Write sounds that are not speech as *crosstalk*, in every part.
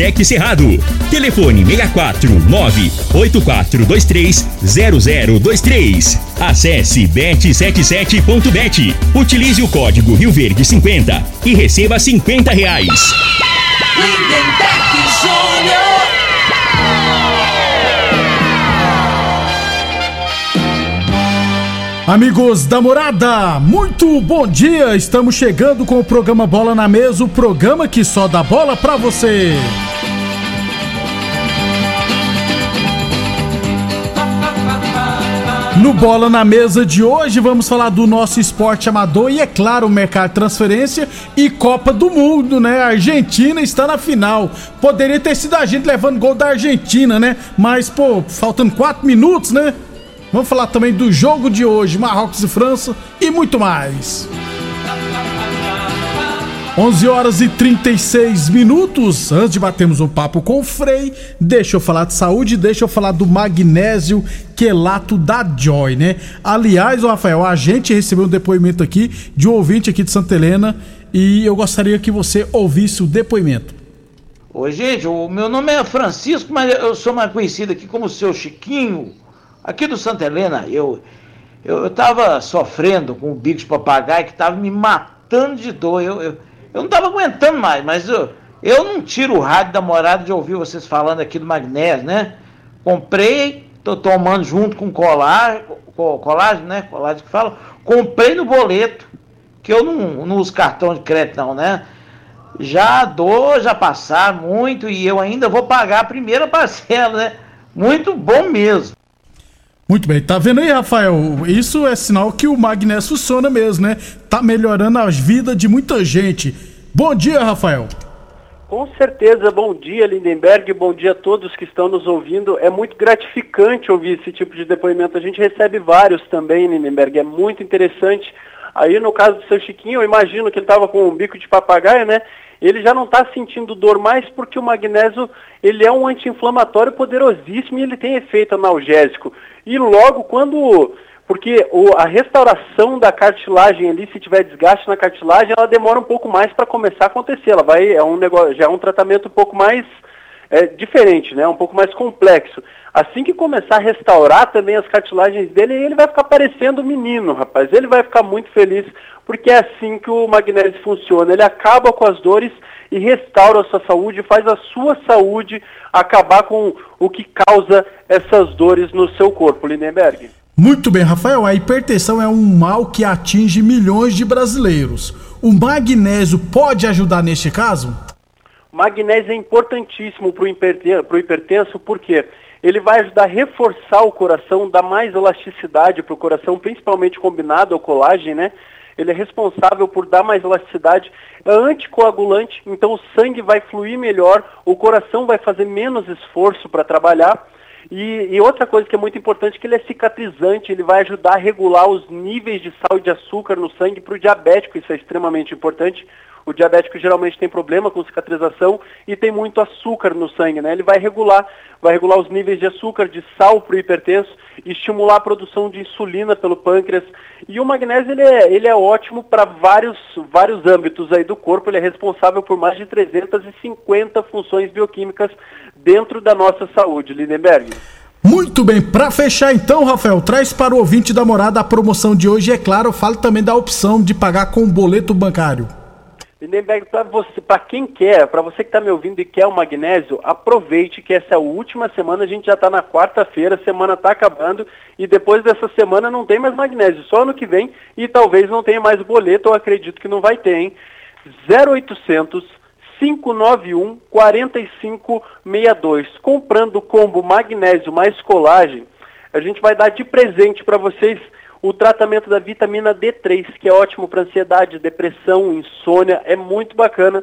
Solotec Cerrado. Telefone 64 98423 0023. Acesse bet77.bet. Utilize o código Rio Verde 50 e receba 50 reais. Lindenberg Júnior. Amigos da morada, muito bom dia! Estamos chegando com o programa Bola na Mesa o programa que só dá bola pra você. No Bola na Mesa de hoje vamos falar do nosso esporte amador e, é claro, o mercado transferência e Copa do Mundo, né? A Argentina está na final. Poderia ter sido a gente levando gol da Argentina, né? Mas, pô, faltando quatro minutos, né? Vamos falar também do jogo de hoje, Marrocos e França e muito mais. 11 horas e 36 minutos. Antes de batermos um papo com o Frei, deixa eu falar de saúde, deixa eu falar do magnésio quelato da Joy, né? Aliás, Rafael, a gente recebeu um depoimento aqui de um ouvinte aqui de Santa Helena e eu gostaria que você ouvisse o depoimento. Oi, gente, o meu nome é Francisco, mas eu sou mais conhecido aqui como seu Chiquinho. Aqui do Santa Helena, eu eu estava sofrendo com o bico de papagaio que estava me matando de dor. Eu, eu, eu não estava aguentando mais, mas eu, eu não tiro o rádio da morada de ouvir vocês falando aqui do magnésio, né? Comprei, tô tomando junto com colar, colagem, né? Colagem que fala. Comprei no boleto, que eu não, não uso cartão de crédito não, né? Já dou, já passar muito e eu ainda vou pagar a primeira *laughs* parcela, né? Muito bom mesmo. Muito bem, tá vendo aí, Rafael? Isso é sinal que o magnésio funciona mesmo, né? Tá melhorando a vida de muita gente. Bom dia, Rafael. Com certeza, bom dia, Lindenberg, bom dia a todos que estão nos ouvindo. É muito gratificante ouvir esse tipo de depoimento. A gente recebe vários também, Lindenberg, é muito interessante. Aí, no caso do seu Chiquinho, eu imagino que ele estava com um bico de papagaio, né? ele já não está sentindo dor mais porque o magnésio ele é um anti-inflamatório poderosíssimo e ele tem efeito analgésico. E logo quando porque o, a restauração da cartilagem ali, se tiver desgaste na cartilagem, ela demora um pouco mais para começar a acontecer. Ela vai é um negócio, já é um tratamento um pouco mais é, diferente, né? Um pouco mais complexo. Assim que começar a restaurar também as cartilagens dele, ele vai ficar parecendo menino, rapaz. Ele vai ficar muito feliz, porque é assim que o magnésio funciona. Ele acaba com as dores e restaura a sua saúde, faz a sua saúde acabar com o que causa essas dores no seu corpo, Lindenberg. Muito bem, Rafael. A hipertensão é um mal que atinge milhões de brasileiros. O magnésio pode ajudar neste caso? Magnésio é importantíssimo para o hipertenso, porque ele vai ajudar a reforçar o coração, dar mais elasticidade para o coração, principalmente combinado ao colágeno, né? Ele é responsável por dar mais elasticidade, é anticoagulante, então o sangue vai fluir melhor, o coração vai fazer menos esforço para trabalhar. E, e, outra coisa que é muito importante é que ele é cicatrizante, ele vai ajudar a regular os níveis de sal e de açúcar no sangue para o diabético, isso é extremamente importante. O diabético geralmente tem problema com cicatrização e tem muito açúcar no sangue, né? Ele vai regular, vai regular os níveis de açúcar, de sal para o hipertenso, estimular a produção de insulina pelo pâncreas. E o magnésio ele é, ele é ótimo para vários, vários âmbitos aí do corpo. Ele é responsável por mais de 350 funções bioquímicas dentro da nossa saúde, Lindenberg. Muito bem, para fechar então, Rafael, traz para o ouvinte da morada a promoção de hoje é claro, fale também da opção de pagar com boleto bancário. Lindenberg, para você, para quem quer, para você que está me ouvindo e quer o magnésio, aproveite que essa é a última semana, a gente já está na quarta-feira, a semana está acabando e depois dessa semana não tem mais magnésio, só ano que vem e talvez não tenha mais boleto, eu acredito que não vai ter, hein? 0800 591 4562. Comprando o combo magnésio mais colagem, a gente vai dar de presente para vocês o tratamento da vitamina D3, que é ótimo para ansiedade, depressão, insônia, é muito bacana.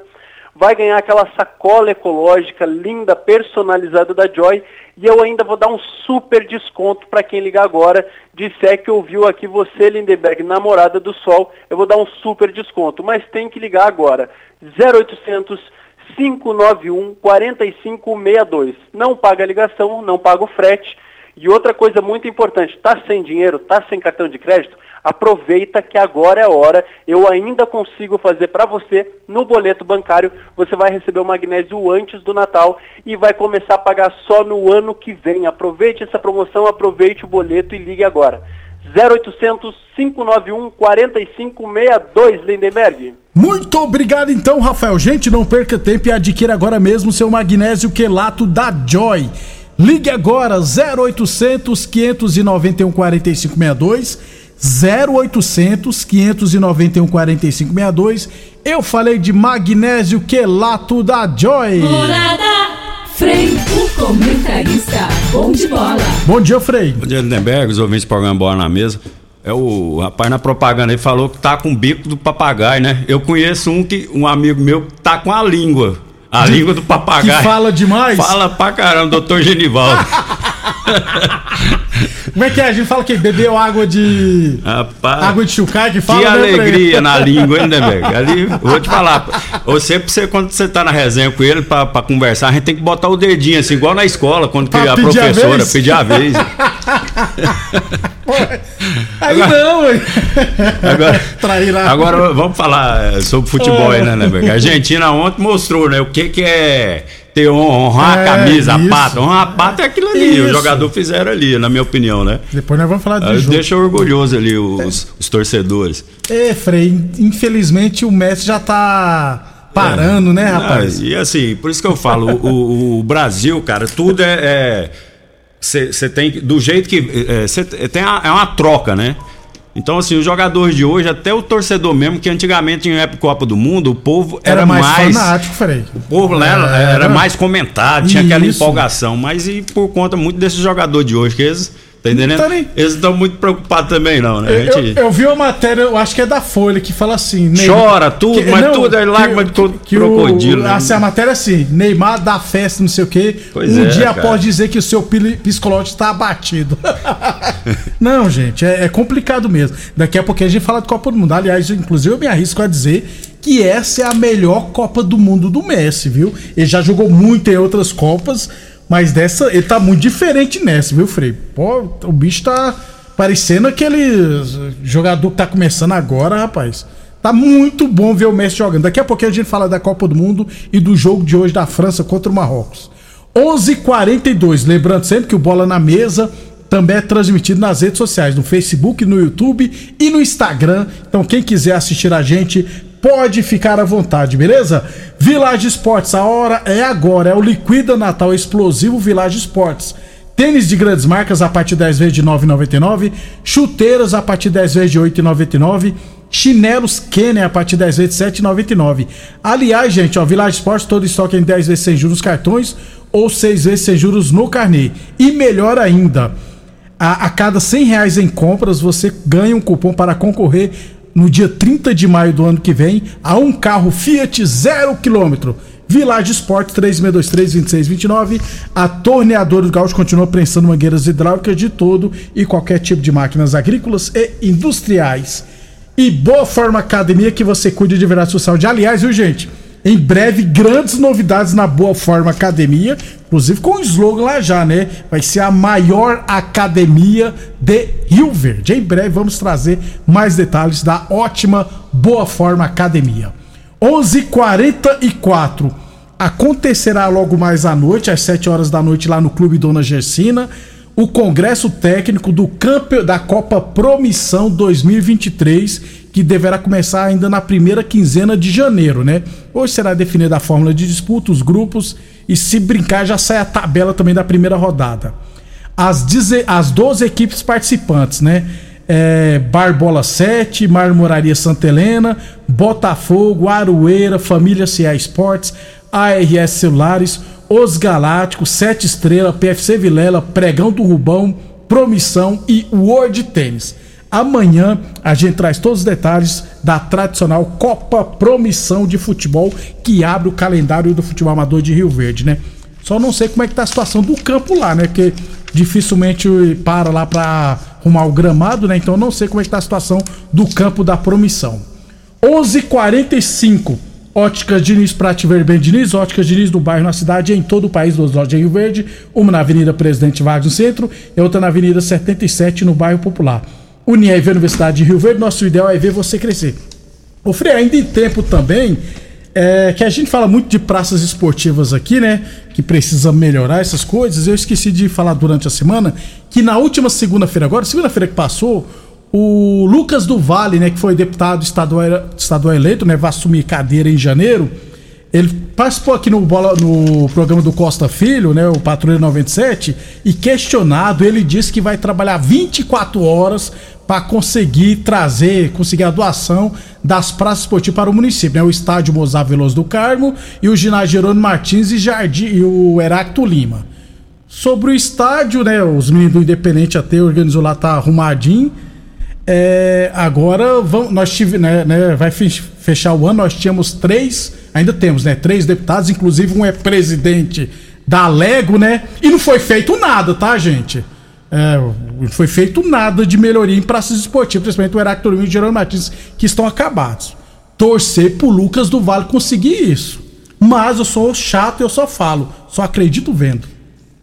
Vai ganhar aquela sacola ecológica linda, personalizada da Joy. E eu ainda vou dar um super desconto para quem ligar agora. Disser que ouviu aqui você, Lindenberg, namorada do Sol. Eu vou dar um super desconto. Mas tem que ligar agora. 0800 591 4562. Não paga a ligação, não paga o frete. E outra coisa muito importante, está sem dinheiro, está sem cartão de crédito, aproveita que agora é a hora. Eu ainda consigo fazer para você no boleto bancário. Você vai receber o magnésio antes do Natal e vai começar a pagar só no ano que vem. Aproveite essa promoção, aproveite o boleto e ligue agora. 0800 591 4562, Lindenberg. Muito obrigado então, Rafael. Gente, não perca tempo e adquira agora mesmo seu magnésio quelato da Joy. Ligue agora 0800 591 4562 0800 591 4562. Eu falei de magnésio quelato da Joy. Morada Frei, o comentarista, bom de bola. Bom dia, Frei. Bom dia, Lindenberg, os ouvintes do programa Bola na Mesa. É o rapaz na propaganda aí falou que tá com o bico do papagaio, né? Eu conheço um que um amigo meu que tá com a língua. A língua do papagaio. Que fala demais? Fala pra caramba, doutor Genivaldo. *laughs* Como é que é? A gente fala que bebeu água de. Rapaz, água de chucar que fala. Que né, alegria na língua, hein, Lindenberg? Ali, vou te falar. Você, você, quando você tá na resenha com ele pra, pra conversar, a gente tem que botar o dedinho assim, igual na escola, quando a professora a pedir a vez. *laughs* Aí agora, não, agora, agora vamos falar eh, sobre futebol aí, né, né, A Argentina ontem mostrou, né, o que que é ter honrar é, a camisa, isso. a pata. Honrar a pata é aquilo ali, isso. o jogador fizeram ali, na minha opinião, né? Depois nós vamos falar disso. jogo. Deixa orgulhoso ali os, é. os torcedores. É, Frei, infelizmente o Messi já tá parando, é. né, rapaz? Ah, e assim, por isso que eu falo, o, o, Brasil, cara, tudo é, é você tem do jeito que você é, tem a, é uma troca, né? Então, assim, os jogadores de hoje, até o torcedor mesmo, que antigamente em época Copa do Mundo, o povo era, era mais, mais fanático, Frei. O povo era, era, era mais comentado, tinha Isso. aquela empolgação. Mas e por conta muito desses jogadores de hoje, que eles Tá entendendo? Tá nem... Eles estão muito preocupados também, não, né? Eu, gente... eu, eu, vi uma matéria, eu acho que é da Folha, que fala assim. Chora tudo, que, mas não, tudo é lágrima de todo que crocodilo. O, né? assim, a matéria é assim: Neymar dá festa, não sei o quê. Pois um é, dia cara. após dizer que o seu psicológico está abatido. *laughs* não, gente, é, é, complicado mesmo. Daqui a pouquinho a gente fala de Copa do Mundo. Aliás, inclusive eu me arrisco a dizer que essa é a melhor Copa do Mundo do Messi, viu? Ele já jogou muito em outras Copas mas dessa, ele tá muito diferente nessa, viu, Frei? Pô, o bicho tá parecendo aquele jogador que tá começando agora, rapaz. Tá muito bom ver o Messi jogando. Daqui a pouquinho a gente fala da Copa do Mundo e do jogo de hoje da França contra o Marrocos. 11:42. Lembrando sempre que o Bola na Mesa também é transmitido nas redes sociais, no Facebook, no YouTube e no Instagram. Então quem quiser assistir a gente pode ficar à vontade, beleza? Village Esportes, a hora é agora, é o Liquida Natal Explosivo Village Esportes. Tênis de grandes marcas a partir de 10 vezes de 9,99, chuteiras a partir de 10 vezes de 8,99, chinelos Kenner a partir de 10 vezes de 7,99. Aliás, gente, ó, Village Esportes todo estoque em 10 vezes sem juros cartões ou 6 vezes sem juros no carnê. E melhor ainda, a, a cada 100 reais em compras você ganha um cupom para concorrer no dia 30 de maio do ano que vem a um carro Fiat zero quilômetro. Village Sport 3623-2629. A torneadora do Gaúcho continua prensando mangueiras hidráulicas de todo e qualquer tipo de máquinas agrícolas e industriais. E Boa Forma Academia, que você cuide de verdade sua saúde. Aliás, viu, gente? Em breve, grandes novidades na Boa Forma Academia, inclusive com o slogan lá já, né? Vai ser a maior academia de Rio Verde. Em breve vamos trazer mais detalhes da ótima Boa Forma Academia. 11:44 acontecerá logo mais à noite, às 7 horas da noite, lá no Clube Dona Gersina, o congresso técnico do campo da Copa Promissão 2023 que deverá começar ainda na primeira quinzena de janeiro, né? Hoje será definida a fórmula de disputa, os grupos e se brincar já sai a tabela também da primeira rodada. As, 10, as 12 equipes participantes, né? é, Barbola 7, Marmoraria Santa Helena, Botafogo, Aroeira, Família CA Esportes, ARS Celulares, Os Galácticos, Sete Estrela, PFC Vilela, Pregão do Rubão, Promissão e World Tênis. Amanhã a gente traz todos os detalhes da tradicional Copa Promissão de Futebol que abre o calendário do futebol amador de Rio Verde, né? Só não sei como é que tá a situação do campo lá, né? Porque dificilmente para lá para arrumar o gramado, né? Então não sei como é que tá a situação do campo da Promissão. 11:45 Óticas Diniz Prate Verben Diniz, Óticas Diniz do bairro na cidade em todo o país, duas lojas em Rio Verde, uma na Avenida Presidente Vargas no centro e outra na Avenida 77 no bairro Popular. Unieve Universidade de Rio Verde, nosso ideal é ver você crescer. O Frei, ainda em tempo também, é, que a gente fala muito de praças esportivas aqui, né? Que precisa melhorar essas coisas. Eu esqueci de falar durante a semana que na última segunda-feira, agora, segunda-feira que passou, o Lucas do Vale, né, que foi deputado estadual, estadual eleito, né, vai assumir cadeira em janeiro. Ele participou aqui no, bola, no programa do Costa Filho, né, o Patrulha 97, e questionado, ele disse que vai trabalhar 24 horas para conseguir trazer, conseguir a doação das praças esportivas para o município, né? O estádio Mozart Veloso do Carmo e o ginásio Jerônimo Martins e Jardim e o Heracto Lima. Sobre o estádio, né? Os meninos do Independente até organizou lá, tá arrumadinho. É, agora vamos, nós tive, né, né, vai fechar o ano, nós tínhamos três, ainda temos, né? Três deputados, inclusive um é presidente da Lego, né? E não foi feito nada, tá, gente? É, não foi feito nada de melhoria em praças esportivas, principalmente o Heracto Lima e o Geraldo Martins, que estão acabados. Torcer pro Lucas do Vale conseguir isso. Mas eu sou chato e eu só falo. Só acredito vendo.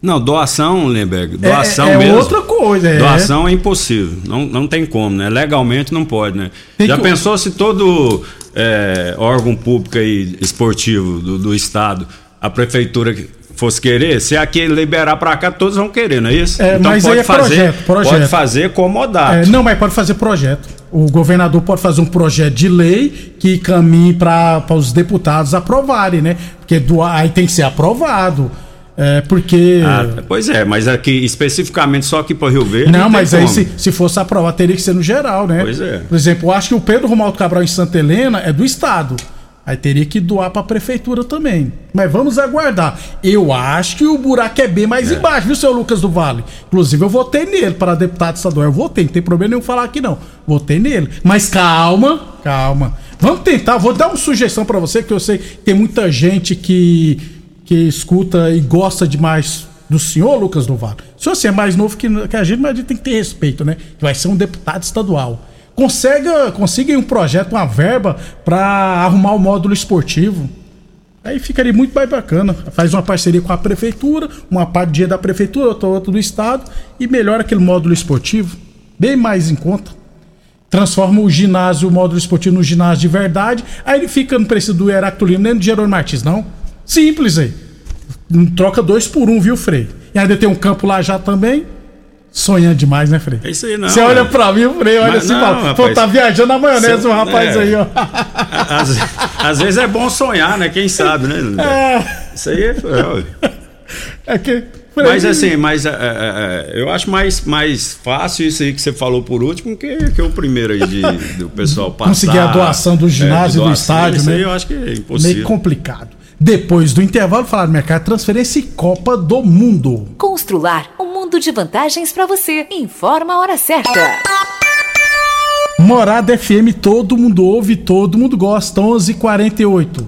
Não, doação, Lemberg, doação é, é mesmo. outra coisa, é. Doação é impossível. Não, não tem como, né? Legalmente não pode, né? Tem Já que- pensou se todo é, órgão público aí, esportivo do, do estado, a prefeitura fosse querer, se aqui liberar pra cá, todos vão querer, não é isso? É, mas aí é projeto, projeto. Pode fazer comodato. É, não, mas pode fazer projeto. O governador pode fazer um projeto de lei que caminhe para os deputados aprovarem, né? Porque doar, aí tem que ser aprovado. É, porque. Ah, pois é, mas aqui especificamente só aqui para Rio Verde. Não, mas aí se, se fosse aprovado, teria que ser no geral, né? Pois é. Por exemplo, eu acho que o Pedro Romualdo Cabral em Santa Helena é do Estado. Aí teria que doar pra prefeitura também. Mas vamos aguardar. Eu acho que o buraco é bem mais embaixo, viu, seu Lucas do Vale? Inclusive, eu votei nele para deputado estadual. Eu votei, não tem problema nenhum falar aqui, não. Votei nele. Mas calma, calma. Vamos tentar, vou dar uma sugestão pra você, que eu sei que tem muita gente que, que escuta e gosta demais do senhor Lucas do Vale. O senhor assim, é mais novo que, que a gente, mas a gente tem que ter respeito, né? Que vai ser um deputado estadual. Consiga, consiga um projeto, uma verba para arrumar o módulo esportivo. Aí ficaria muito mais bacana. Faz uma parceria com a prefeitura, uma parte dia da prefeitura, outra, outra do estado, e melhora aquele módulo esportivo. Bem mais em conta. Transforma o ginásio, o módulo esportivo no ginásio de verdade. Aí ele fica no preço do Heracto nem do Gerônimo Martins, não. Simples aí. Troca dois por um, viu, Frei? E ainda tem um campo lá já também. Sonhando demais, né, Frei? É isso aí, não. Você olha é. pra mim, o Frei, olha Mas assim não, fala: Pô, rapaz. tá viajando na maionese Cê- o rapaz é. aí, ó. Às, às vezes é bom sonhar, né? Quem sabe, né? É, Isso aí é. é, *laughs* é que. Frei, Mas assim, mas é, é, é, eu acho mais, mais fácil isso aí que você falou por último que, que o primeiro aí de, do pessoal passar. Conseguir a doação do ginásio e do doação, estádio, isso né? aí eu acho que é meio impossível. complicado. Depois do intervalo, falar do mercado transferência e Copa do Mundo. Constrular um mundo de vantagens para você. Informa a hora certa. Morada FM, todo mundo ouve, todo mundo gosta. 11:48. h 48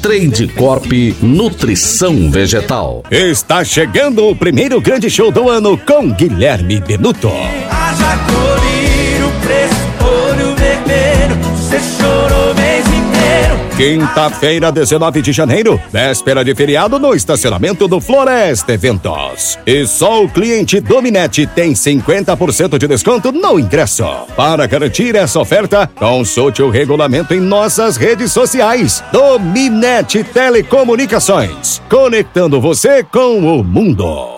Trade Corp Nutrição Vegetal. Está chegando o primeiro grande show do ano com Guilherme Benuto. Haja colírio, preço, olho vermelho. Você chorou. Quinta-feira, 19 de janeiro, véspera de feriado no estacionamento do Floresta Eventos. E só o cliente Dominete tem 50% de desconto no ingresso. Para garantir essa oferta, consulte o regulamento em nossas redes sociais. Dominete Telecomunicações, conectando você com o mundo.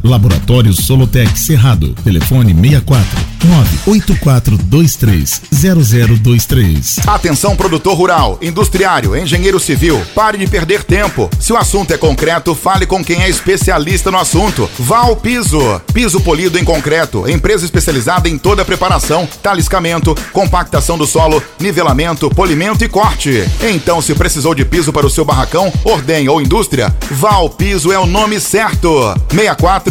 Laboratório Solotec Cerrado. Telefone 64 98423 0023. Atenção produtor rural, industriário, engenheiro civil, pare de perder tempo. Se o assunto é concreto, fale com quem é especialista no assunto. Val Piso, piso polido em concreto, empresa especializada em toda a preparação, taliscamento, compactação do solo, nivelamento, polimento e corte. Então, se precisou de piso para o seu barracão, ordem ou indústria, Val Piso é o nome certo. 64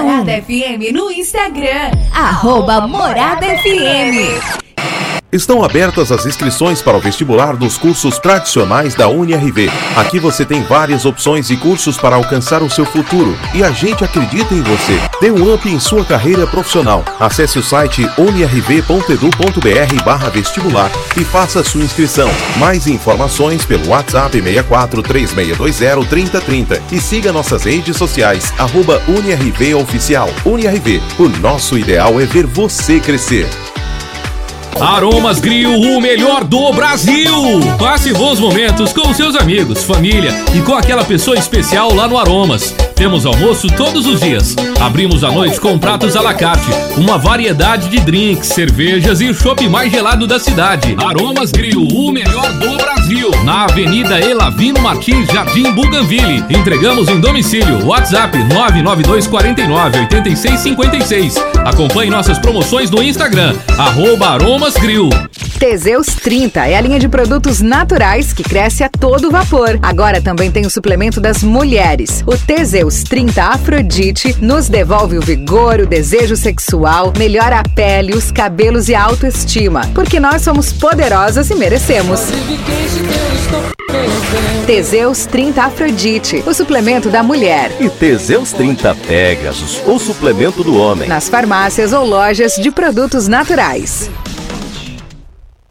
Morada FM no Instagram. Arroba Morada FM. Estão abertas as inscrições para o vestibular dos cursos tradicionais da UniRV. Aqui você tem várias opções e cursos para alcançar o seu futuro e a gente acredita em você. Dê um up em sua carreira profissional. Acesse o site unirv.edu.br vestibular e faça sua inscrição. Mais informações pelo WhatsApp 64 3620 3030 e siga nossas redes sociais arroba Oficial. UniRV, o nosso ideal é ver você crescer. Aromas Grill, o melhor do Brasil! Passe bons momentos com seus amigos, família e com aquela pessoa especial lá no Aromas. Temos almoço todos os dias. Abrimos à noite com pratos à la carte, uma variedade de drinks, cervejas e o chopp mais gelado da cidade. Aromas Grill, o melhor do Brasil. Na Avenida Elavino Martins, Jardim Buganville. Entregamos em domicílio. WhatsApp 99249 8656. Acompanhe nossas promoções no Instagram, arroba Aromas Grill. Teseus 30 é a linha de produtos naturais que cresce a todo vapor. Agora também tem o suplemento das mulheres. O Teseus 30 Afrodite nos devolve o vigor, o desejo sexual, melhora a pele, os cabelos e a autoestima. Porque nós somos poderosas e merecemos. Teseus 30 Afrodite, o suplemento da mulher. E Teseus 30 Pegasus, o suplemento do homem. Nas farmácias ou lojas de produtos naturais.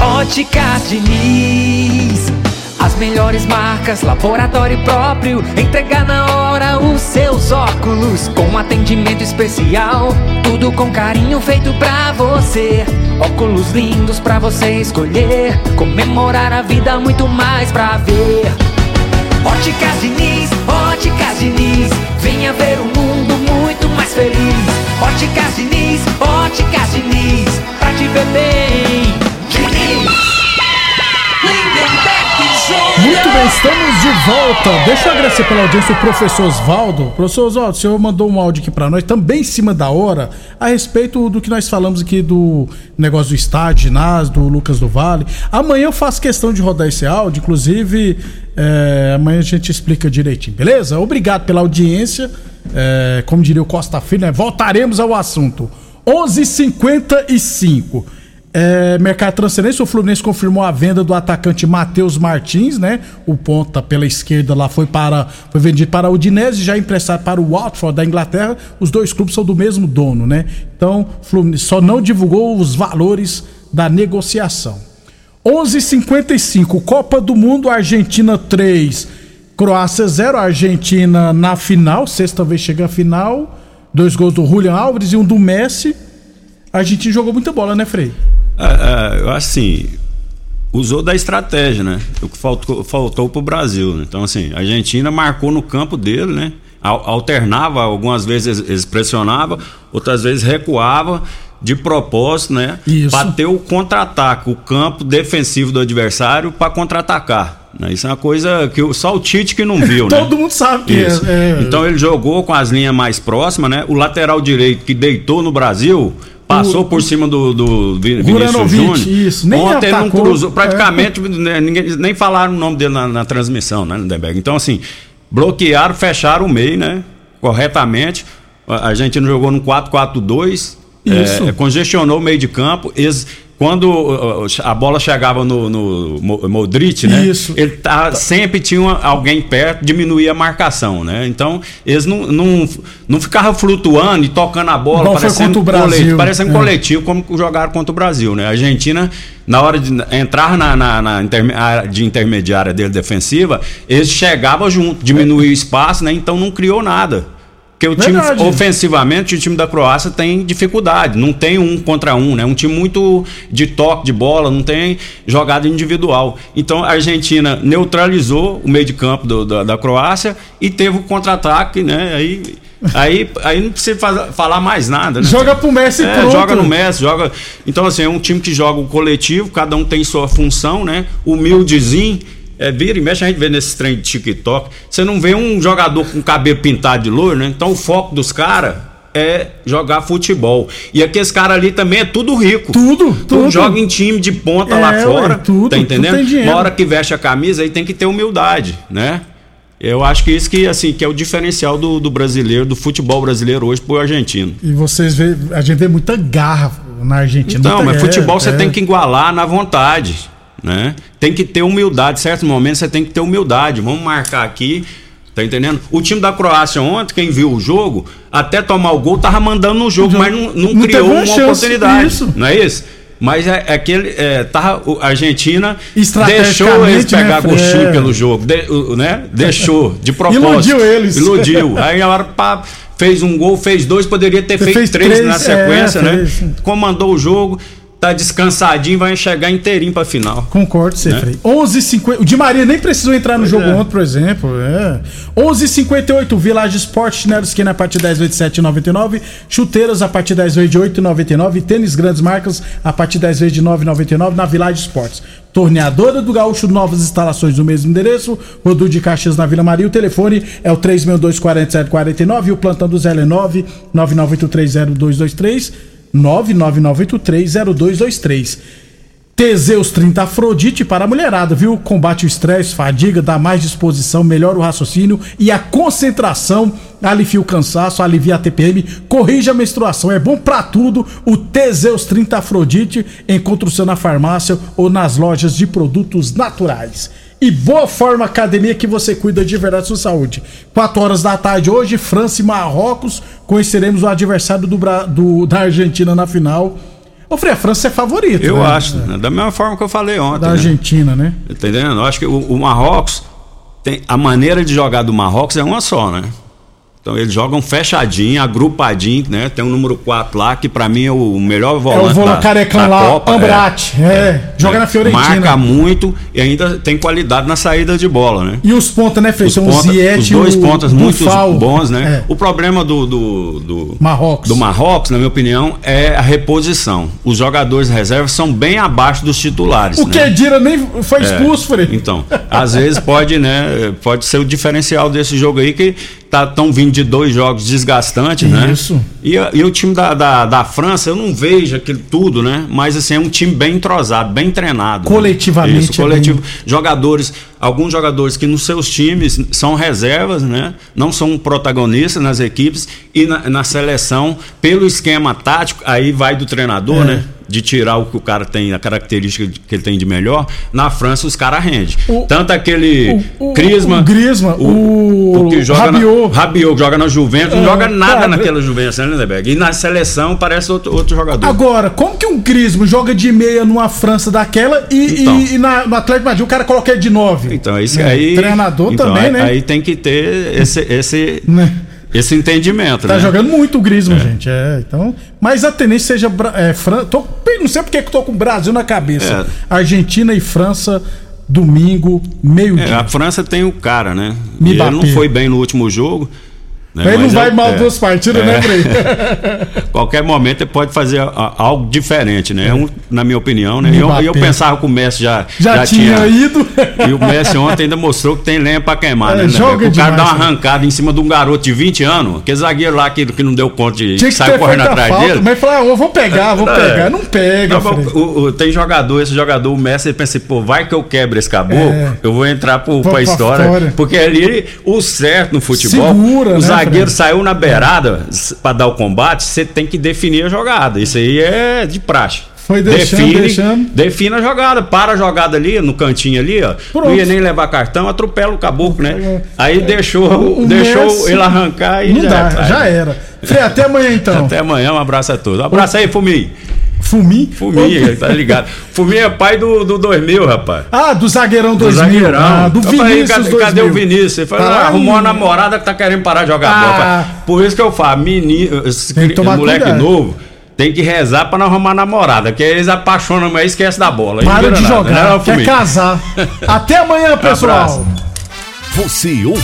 Óticas Diniz as melhores marcas, laboratório próprio. Entregar na hora os seus óculos. Com atendimento especial. Tudo com carinho feito pra você. Óculos lindos pra você escolher. Comemorar a vida, muito mais pra ver. Óticas Diniz, Óticas Diniz. Venha ver um mundo muito mais feliz. Óticas Diniz, Óticas Diniz. Pra te ver bem. Muito bem, estamos de volta. Deixa eu agradecer pela audiência o professor Oswaldo. Professor Oswaldo, o senhor mandou um áudio aqui para nós, também em cima da hora, a respeito do que nós falamos aqui do negócio do estádio, ginásio, do Lucas do Vale. Amanhã eu faço questão de rodar esse áudio, inclusive é, amanhã a gente explica direitinho, beleza? Obrigado pela audiência. É, como diria o Costa Filho, né? voltaremos ao assunto. 11:55 h 55 é, mercado de transferência, o Fluminense confirmou a venda do atacante Matheus Martins, né? O ponta pela esquerda lá foi para foi vendido para o Udinese, já emprestado para o Watford da Inglaterra. Os dois clubes são do mesmo dono, né? Então, Fluminense só não divulgou os valores da negociação. 11:55 Copa do Mundo Argentina 3, Croácia 0, Argentina na final, sexta vez chega a final. Dois gols do Julian Alves e um do Messi. A Argentina jogou muita bola, né, Frei? É, é, acho assim, usou da estratégia, né? O que faltou, faltou pro Brasil. Né? Então, assim, a Argentina marcou no campo dele, né? Alternava, algumas vezes eles pressionavam, outras vezes recuava de propósito, né? Isso. Ter o contra-ataque, o campo defensivo do adversário para contra-atacar. Né? Isso é uma coisa que só o Tite que não *laughs* viu, né? Todo mundo sabe que é, é. Então ele jogou com as linhas mais próximas, né? O lateral direito que deitou no Brasil Passou por cima do, do Vinícius Júnior. Isso, nem Ontem atacou, ele não cruzou. Praticamente é. ninguém, nem falaram o nome dele na, na transmissão, né, Lindenberg? Então, assim, bloquearam, fecharam o meio, né? Corretamente. A gente não jogou no 4-4-2. É, congestionou o meio de campo. Eles quando uh, uh, a bola chegava no, no Modric, né? Isso. Ele tá, sempre tinha alguém perto, diminuía a marcação, né? Então, eles não, não, não ficavam flutuando e tocando a bola, parecendo, coletivo, parecendo É. coletivo, como jogaram contra o Brasil, né? A Argentina, na hora de entrar na, na, na interme- área de intermediária dele defensiva, eles chegavam junto, diminuía o espaço, né? Então não criou nada. Porque o time, Verdade. ofensivamente, o time da Croácia tem dificuldade. Não tem um contra um, né? Um time muito de toque de bola, não tem jogada individual. Então a Argentina neutralizou o meio de campo do- da, da Croácia e teve o contra-ataque, né? Aí, aí, aí não precisa falar mais nada, né? Joga pro Messi É, pronto. joga no Messi, joga. Então, assim, é um time que joga o coletivo, cada um tem sua função, né? Humildezinho. É, vira e mexe, a gente vê nesse trem de TikTok. Você não vê um jogador com cabelo pintado de loiro, né? Então o foco dos caras é jogar futebol. E aqueles caras ali também é tudo rico. Tudo, tudo. joga em time de ponta É, lá ué, fora. tudo, tá tudo entendendo? dinheiro. Na hora que veste a camisa, aí tem que ter humildade, né? Eu acho que isso que, assim, que é o diferencial do, do brasileiro, do futebol brasileiro hoje pro argentino. E vocês vê, a gente vê muita garra na Argentina. Muita- mas futebol é, você é. tem que igualar na vontade, né? Tem que ter humildade, em certos momentos você tem que ter humildade. Vamos marcar aqui, tá entendendo? O time da Croácia ontem, quem viu o jogo, até tomar o gol tava mandando no jogo, mas não, não Não criou uma chance, oportunidade, isso. não é isso? Mas é, é aquele, é, o- a Argentina deixou eles né, pegar Fred? gostinho pelo jogo, de- né? Deixou, de *laughs* propósito. Iludiu eles. Iludiu. *laughs* Aí a hora pá, fez um gol, fez dois, poderia ter feito três, três, na é, sequência, né? fez. Comandou o jogo, tá descansadinho, vai chegar inteirinho pra final. Concordo, você, Né? Frei. 11h50. O Di Maria nem precisou entrar no jogo é. ontem, por exemplo. É. 11h58, Village Sport, chinelo skin a partir de 10 vezes de 7,99. Chuteiras a partir de 10 vezes de 8,99. Tênis grandes marcas a partir de 10 vezes de 9,99 na Village Sports. Torneadora do Gaúcho, novas instalações no mesmo endereço. Rodul de Caxias na Vila Maria. O telefone é o 362-4749 e o plantão do Zé é 9 99830223 999830223. Teseus 30 Afrodite para a mulherada, viu? Combate o estresse, fadiga, dá mais disposição, melhora o raciocínio e a concentração, alivia o cansaço, alivia a TPM, corrige a menstruação, é bom pra tudo. O Teseus 30 Afrodite encontra o seu na farmácia ou nas lojas de produtos naturais. E Boa Forma Academia que você cuida de verdade da sua saúde. 4 horas da tarde hoje, França e Marrocos. Conheceremos o adversário do, Bra- do- da Argentina na final. Ô, Frei, a França é favorito. Eu né? acho, né? da mesma forma que eu falei ontem. Da né? Argentina, né? Tá entendendo? Eu acho que o, o Marrocos tem a maneira de jogar do Marrocos é uma só, né? Então eles jogam fechadinho, agrupadinho, né? Tem o número 4 lá, que pra mim é o melhor volante. é o volante carecão da lá, Copa, Ambrate. É, joga na Fiorentina. Marca muito e ainda tem qualidade na saída de bola, né? E os pontas, né, Frei? Os, São ponta- os dois o pontas muito bons, né? É. O problema do, do, do Marrocos. do Marrocos, na minha opinião, é a reposição. Os jogadores reservas são bem abaixo dos titulares. O né? Kedira nem foi É, expulso, Frei. Então, às vezes pode, né? Pode ser o diferencial desse jogo aí que tá tão vindo de dois jogos desgastantes, né? Isso. E, e o time da, da, da França, eu não vejo aquilo tudo, né? Mas assim, é um time bem entrosado, bem treinado. né? Coletivamente Isso, é coletivo. Jogadores, alguns jogadores que nos seus times são reservas, né? Não são protagonistas nas equipes e na, na seleção, pelo esquema tático, aí vai do treinador, É. né? De tirar o que o cara tem, a característica que ele tem de melhor. Na França, os caras rendem. Tanto aquele o- Crisma. o Griezmann, o que joga Rabiot. Na, Rabiot, que joga na Juventus, não É, joga nada cara. naquela Juventus, né, Lindeberg? E na seleção parece outro, outro jogador. Agora, como que um Griezmann joga de meia numa França daquela e, Então. e- e na- no Atlético Madrid o cara coloca ele de nove? Então, é isso É, aí. Treinador então, também, aí, né? Aí tem que ter esse, esse, esse entendimento, Tá né? jogando muito o Griezmann, gente. É, então. Mas a tendência seja é, Fran... tô, não sei porque que tô com o Brasil na cabeça. Argentina e França, domingo, meio-dia. É, a França tem o cara, né? E ele não foi bem no último jogo. Né? Ele não vai é- mal é, duas partidas, é. né, Frei? *laughs* Qualquer momento ele pode fazer a- algo diferente, né? Um, na minha opinião, né? E eu, eu pensava que o Messi já, Já tinha ido. *laughs* E o Messi ontem ainda mostrou que tem lenha pra queimar, É, né? joga o cara demais, dá uma né? arrancada em cima de um garoto de 20 anos, aquele zagueiro lá que, que não deu conta de. Tinha que saiu correndo atrás falta, dele. mas falar, ah, vou pegar, vou *laughs* É. pegar. Não pega, Não, o- o- tem jogador, esse jogador, o Messi, ele pensa, pô, vai que eu quebro esse caboclo, É. eu vou entrar pro, Vou pra pra história. Porque ali, o certo no futebol, Segura, o né, zagueiro saiu na beirada pra dar o combate, você tem que definir a jogada. Isso aí é de praxe. Foi deixando, define, deixando. define a jogada, para a jogada ali, no cantinho ali, ó. Pronto. Não ia nem levar cartão, atropela o caboclo, né? Aí deixou, O deixou Messi- ele arrancar e Não já, dá, já era. Frei, até amanhã então. *laughs* Até amanhã, um abraço a todos. Um abraço aí, Fumi. Fumi? Fumi, tá ligado? Fumi é pai do, do 2000, rapaz. Ah, do zagueirão Do 2000. zagueirão. Ah, do Eu falei, Vinícius cadê, 2000. cadê o Vinícius? Ele falou, Tá ah, arrumou uma namorada que tá querendo parar de jogar Ah. bola. Por isso que eu falo, menino, esse Tem que tomar moleque cuidado. novo tem que rezar pra não arrumar namorada, que eles apaixonam, mas esquece da bola. Aí Para de nada, jogar, né, quer Fumi? casar. *laughs* Até amanhã, pessoal. Abraço. Você ouviu